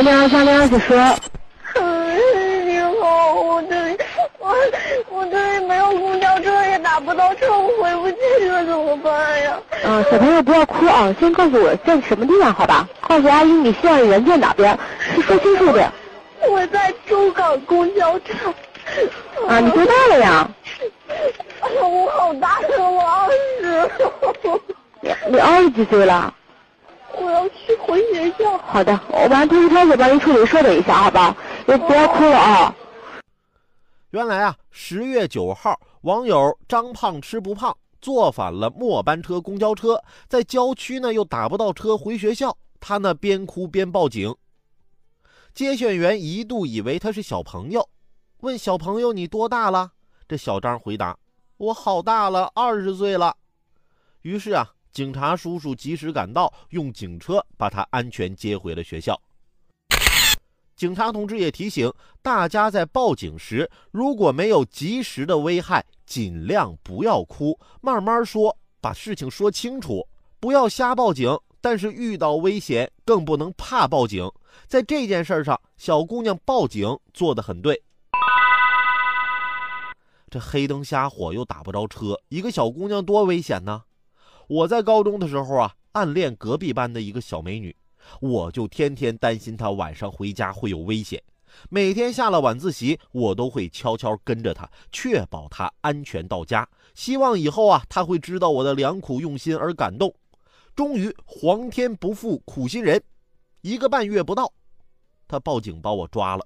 喂，零二三零二四说。嗯，你好，我这里我我这里没有公交车，也打不到车，我回不去了，怎么办呀？嗯，小朋友不要哭啊，先告诉我在什么地方好吧？告诉阿姨你现在人在哪边，说清楚点。我在周港公交站。啊，你多大了呀？哎呀，我好大呀，我二十。你你二十几岁了？我要去回学校。好的，我把通知开始帮您处理稍等一下，好吧？别不要哭了啊。原来啊，十月九号，网友张胖吃不胖坐反了末班车公交车，在郊区呢又打不到车回学校，他呢边哭边报警。接线员一度以为他是小朋友，问小朋友你多大了？这小张回答：“我好大了，二十岁了。”于是啊。警察叔叔及时赶到，用警车把他安全接回了学校。警察同志也提醒大家，在报警时如果没有及时的危害，尽量不要哭，慢慢说，把事情说清楚，不要瞎报警。但是遇到危险，更不能怕报警。在这件事上，小姑娘报警做得很对。这黑灯瞎火又打不着车，一个小姑娘多危险呢！我在高中的时候啊，暗恋隔壁班的一个小美女，我就天天担心她晚上回家会有危险。每天下了晚自习，我都会悄悄跟着她，确保她安全到家。希望以后啊，她会知道我的良苦用心而感动。终于，皇天不负苦心人，一个半月不到，她报警把我抓了。